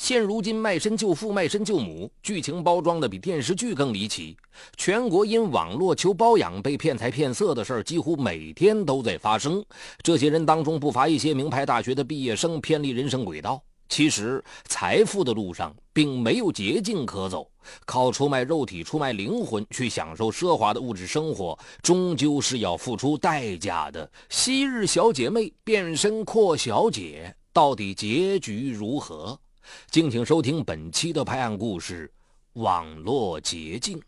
现如今卖身救父、卖身救母，剧情包装的比电视剧更离奇。全国因网络求包养被骗财骗色的事儿，几乎每天都在发生。这些人当中不乏一些名牌大学的毕业生，偏离人生轨道。其实，财富的路上并没有捷径可走，靠出卖肉体、出卖灵魂去享受奢华的物质生活，终究是要付出代价的。昔日小姐妹变身阔小姐，到底结局如何？敬请收听本期的拍案故事《网络捷径》。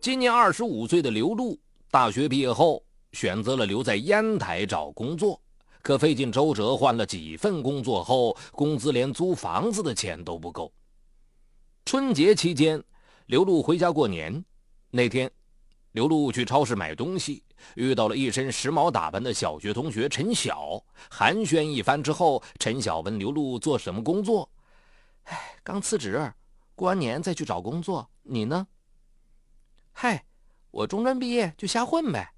今年二十五岁的刘露，大学毕业后选择了留在烟台找工作。可费尽周折换了几份工作后，工资连租房子的钱都不够。春节期间，刘露回家过年。那天，刘露去超市买东西，遇到了一身时髦打扮的小学同学陈晓。寒暄一番之后，陈晓问刘露做什么工作。哎，刚辞职，过完年再去找工作。你呢？嗨，我中专毕业就瞎混呗。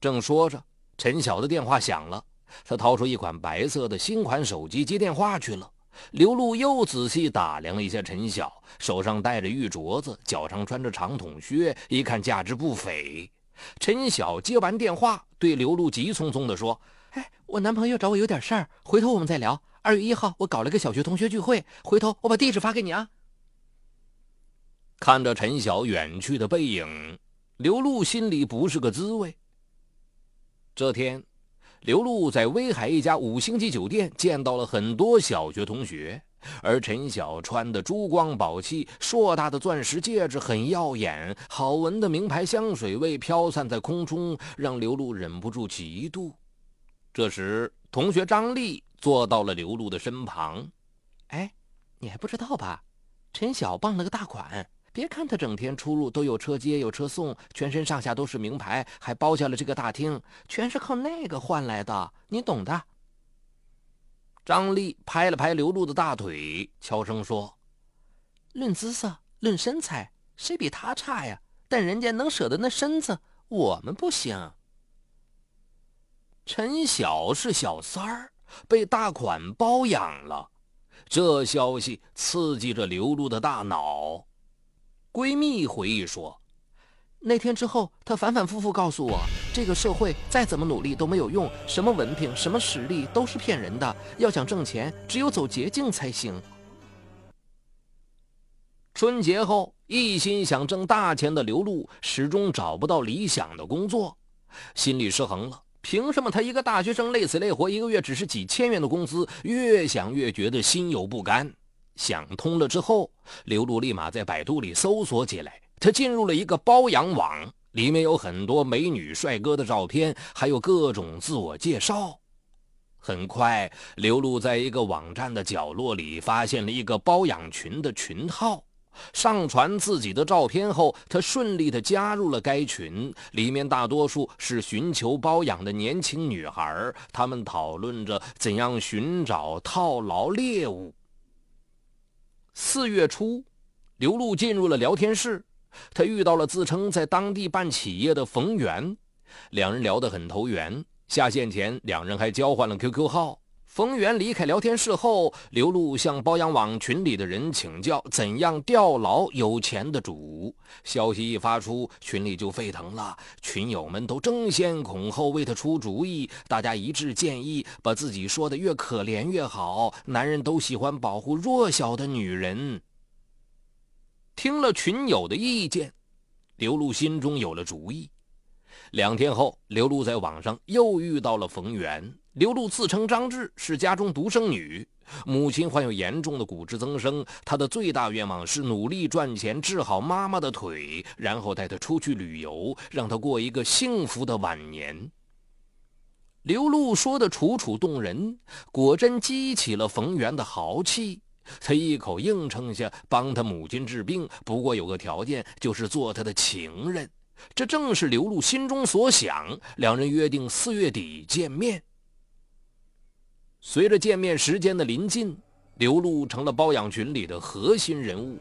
正说着，陈晓的电话响了。他掏出一款白色的新款手机接电话去了。刘露又仔细打量了一下陈晓，手上戴着玉镯子，脚上穿着长筒靴，一看价值不菲。陈晓接完电话，对刘露急匆匆地说：“哎，我男朋友找我有点事儿，回头我们再聊。二月一号我搞了个小学同学聚会，回头我把地址发给你啊。”看着陈晓远去的背影，刘露心里不是个滋味。这天。刘露在威海一家五星级酒店见到了很多小学同学，而陈晓穿的珠光宝气，硕大的钻石戒指很耀眼，好闻的名牌香水味飘散在空中，让刘露忍不住嫉妒。这时，同学张丽坐到了刘露的身旁。哎，你还不知道吧？陈晓傍了个大款。别看他整天出入都有车接有车送，全身上下都是名牌，还包下了这个大厅，全是靠那个换来的，你懂的。张丽拍了拍刘露的大腿，悄声说：“论姿色，论身材，谁比他差呀？但人家能舍得那身子，我们不行。”陈晓是小三儿，被大款包养了，这消息刺激着刘露的大脑。闺蜜回忆说：“那天之后，她反反复复告诉我，这个社会再怎么努力都没有用，什么文凭、什么实力都是骗人的。要想挣钱，只有走捷径才行。”春节后，一心想挣大钱的刘露始终找不到理想的工作，心里失衡了。凭什么她一个大学生累死累活，一个月只是几千元的工资？越想越觉得心有不甘。想通了之后，刘露立马在百度里搜索起来。她进入了一个包养网，里面有很多美女帅哥的照片，还有各种自我介绍。很快，刘露在一个网站的角落里发现了一个包养群的群号，上传自己的照片后，她顺利地加入了该群。里面大多数是寻求包养的年轻女孩，她们讨论着怎样寻找套牢猎物。四月初，刘露进入了聊天室，她遇到了自称在当地办企业的冯源，两人聊得很投缘。下线前，两人还交换了 QQ 号。冯源离开聊天室后，刘露向包养网群里的人请教怎样钓牢有钱的主。消息一发出，群里就沸腾了，群友们都争先恐后为他出主意。大家一致建议，把自己说的越可怜越好。男人都喜欢保护弱小的女人。听了群友的意见，刘露心中有了主意。两天后，刘露在网上又遇到了冯源。刘露自称张志，是家中独生女，母亲患有严重的骨质增生。她的最大愿望是努力赚钱，治好妈妈的腿，然后带她出去旅游，让她过一个幸福的晚年。刘露说的楚楚动人，果真激起了冯源的豪气。他一口应承下，帮他母亲治病，不过有个条件，就是做他的情人。这正是刘露心中所想。两人约定四月底见面。随着见面时间的临近，刘露成了包养群里的核心人物，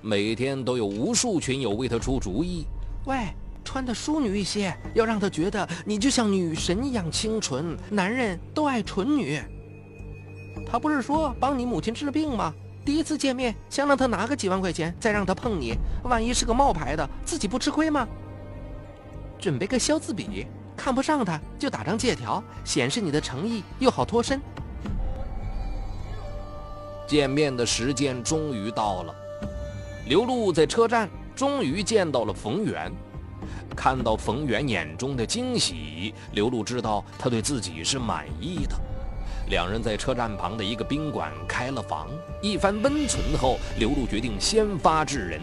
每天都有无数群友为她出主意。喂，穿的淑女一些，要让她觉得你就像女神一样清纯，男人都爱纯女。他不是说帮你母亲治病吗？第一次见面，先让他拿个几万块钱，再让他碰你，万一是个冒牌的，自己不吃亏吗？准备个消字笔，看不上他就打张借条，显示你的诚意，又好脱身。见面的时间终于到了，刘露在车站终于见到了冯源。看到冯源眼中的惊喜，刘露知道他对自己是满意的。两人在车站旁的一个宾馆开了房，一番温存后，刘露决定先发制人。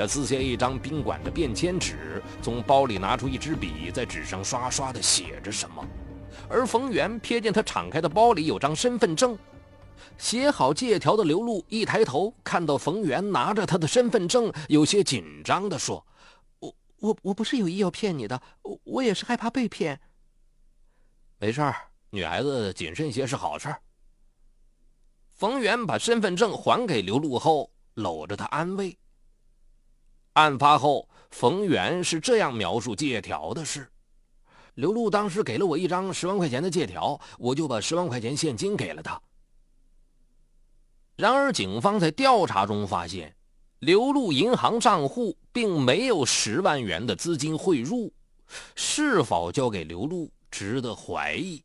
他撕下一张宾馆的便签纸，从包里拿出一支笔，在纸上刷刷地写着什么。而冯源瞥见他敞开的包里有张身份证。写好借条的刘露一抬头，看到冯源拿着他的身份证，有些紧张地说：“我我我不是有意要骗你的，我我也是害怕被骗。没事儿，女孩子谨慎些是好事。”冯源把身份证还给刘露后，搂着她安慰。案发后，冯源是这样描述借条的事：刘露当时给了我一张十万块钱的借条，我就把十万块钱现金给了她。然而，警方在调查中发现，刘露银行账户并没有十万元的资金汇入，是否交给刘露值得怀疑。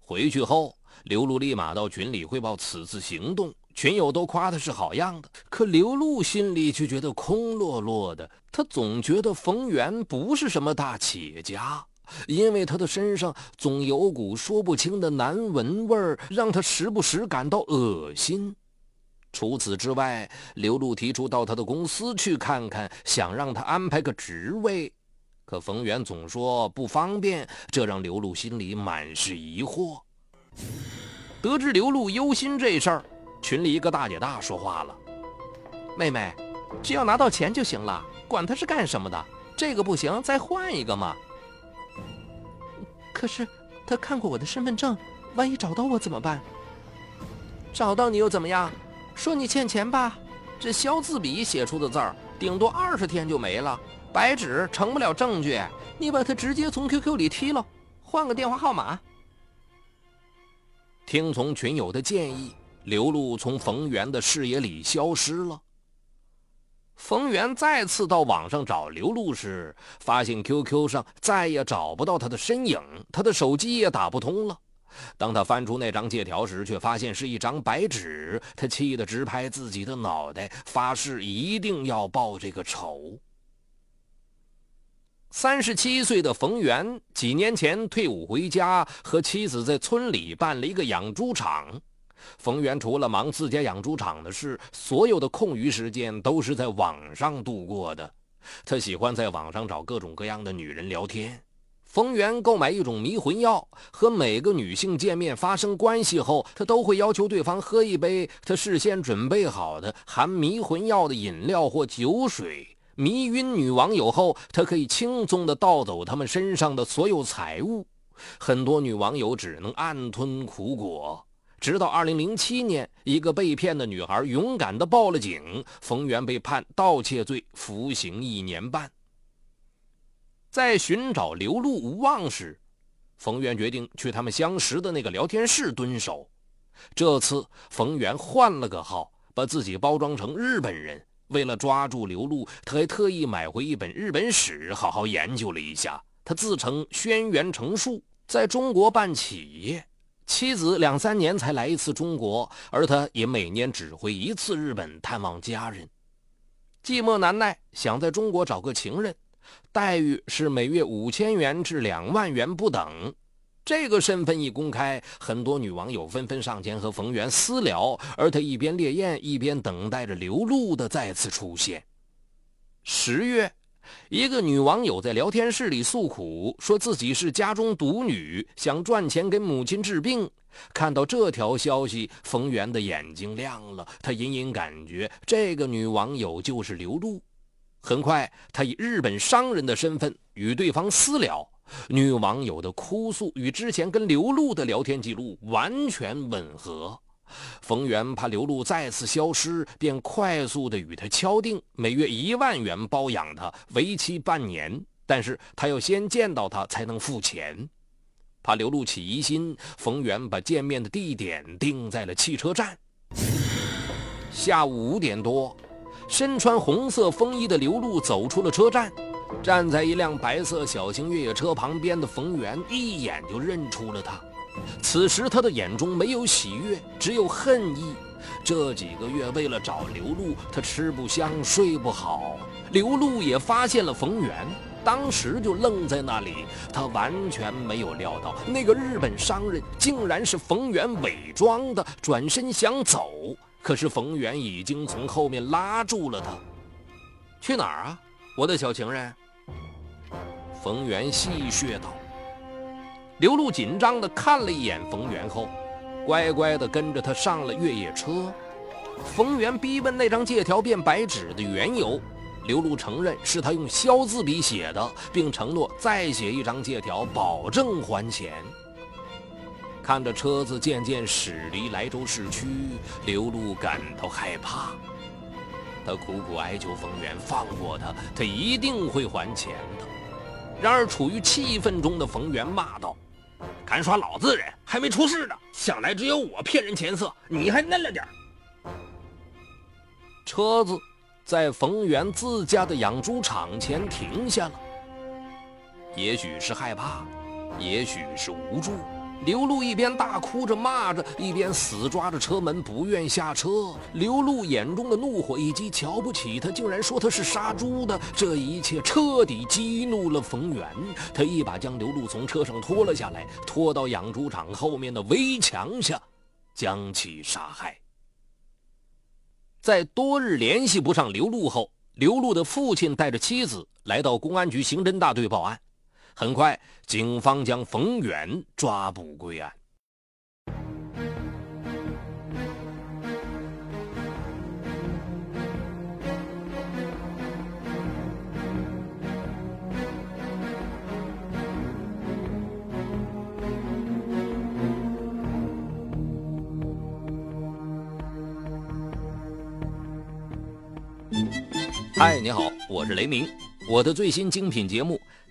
回去后，刘露立马到群里汇报此次行动，群友都夸他是好样的。可刘露心里却觉得空落落的，他总觉得冯源不是什么大企业家。因为他的身上总有股说不清的难闻味儿，让他时不时感到恶心。除此之外，刘露提出到他的公司去看看，想让他安排个职位，可冯源总说不方便，这让刘露心里满是疑惑。得知刘露忧心这事儿，群里一个大姐大说话了：“妹妹，只要拿到钱就行了，管他是干什么的，这个不行，再换一个嘛。”可是他看过我的身份证，万一找到我怎么办？找到你又怎么样？说你欠钱吧，这消字笔写出的字儿，顶多二十天就没了，白纸成不了证据。你把它直接从 QQ 里踢了，换个电话号码。听从群友的建议，刘露从冯源的视野里消失了。冯源再次到网上找刘露时，发现 QQ 上再也找不到他的身影，他的手机也打不通了。当他翻出那张借条时，却发现是一张白纸。他气得直拍自己的脑袋，发誓一定要报这个仇。三十七岁的冯源几年前退伍回家，和妻子在村里办了一个养猪场。冯源除了忙自家养猪场的事，所有的空余时间都是在网上度过的。他喜欢在网上找各种各样的女人聊天。冯源购买一种迷魂药，和每个女性见面发生关系后，他都会要求对方喝一杯他事先准备好的含迷魂药的饮料或酒水。迷晕女网友后，他可以轻松地盗走他们身上的所有财物。很多女网友只能暗吞苦果。直到2007年，一个被骗的女孩勇敢地报了警，冯源被判盗窃罪，服刑一年半。在寻找刘露无望时，冯源决定去他们相识的那个聊天室蹲守。这次，冯源换了个号，把自己包装成日本人。为了抓住刘露，他还特意买回一本日本史，好好研究了一下。他自称轩辕成树，在中国办企业。妻子两三年才来一次中国，而他也每年只回一次日本探望家人。寂寞难耐，想在中国找个情人，待遇是每月五千元至两万元不等。这个身份一公开，很多女网友纷纷上前和冯源私聊，而他一边烈焰，一边等待着刘露的再次出现。十月。一个女网友在聊天室里诉苦，说自己是家中独女，想赚钱给母亲治病。看到这条消息，冯源的眼睛亮了，他隐隐感觉这个女网友就是刘露。很快，他以日本商人的身份与对方私聊。女网友的哭诉与之前跟刘露的聊天记录完全吻合。冯源怕刘露再次消失，便快速的与他敲定每月一万元包养他，为期半年。但是他要先见到他才能付钱。怕刘露起疑心，冯源把见面的地点定在了汽车站。下午五点多，身穿红色风衣的刘露走出了车站。站在一辆白色小型越野车旁边的冯源一眼就认出了他。此时他的眼中没有喜悦，只有恨意。这几个月为了找刘露，他吃不香睡不好。刘露也发现了冯源，当时就愣在那里。他完全没有料到那个日本商人竟然是冯源伪装的，转身想走，可是冯源已经从后面拉住了他。去哪儿啊，我的小情人？冯源戏谑道。刘露紧张地看了一眼冯源后，乖乖地跟着他上了越野车。冯源逼问那张借条变白纸的缘由，刘露承认是他用削字笔写的，并承诺再写一张借条，保证还钱。看着车子渐渐驶离莱州市区，刘露感到害怕。他苦苦哀求冯源放过他，他一定会还钱的。然而，处于气愤中的冯源骂道：“敢耍老子的人，还没出事呢！想来只有我骗人钱色，你还嫩了点车子在冯源自家的养猪场前停下了。也许是害怕，也许是无助。刘露一边大哭着骂着，一边死抓着车门不愿下车。刘露眼中的怒火以及瞧不起他，竟然说他是杀猪的，这一切彻底激怒了冯源。他一把将刘露从车上拖了下来，拖到养猪场后面的围墙下，将其杀害。在多日联系不上刘露后，刘露的父亲带着妻子来到公安局刑侦大队报案。很快，警方将冯远抓捕归案。嗨，你好，我是雷鸣，我的最新精品节目。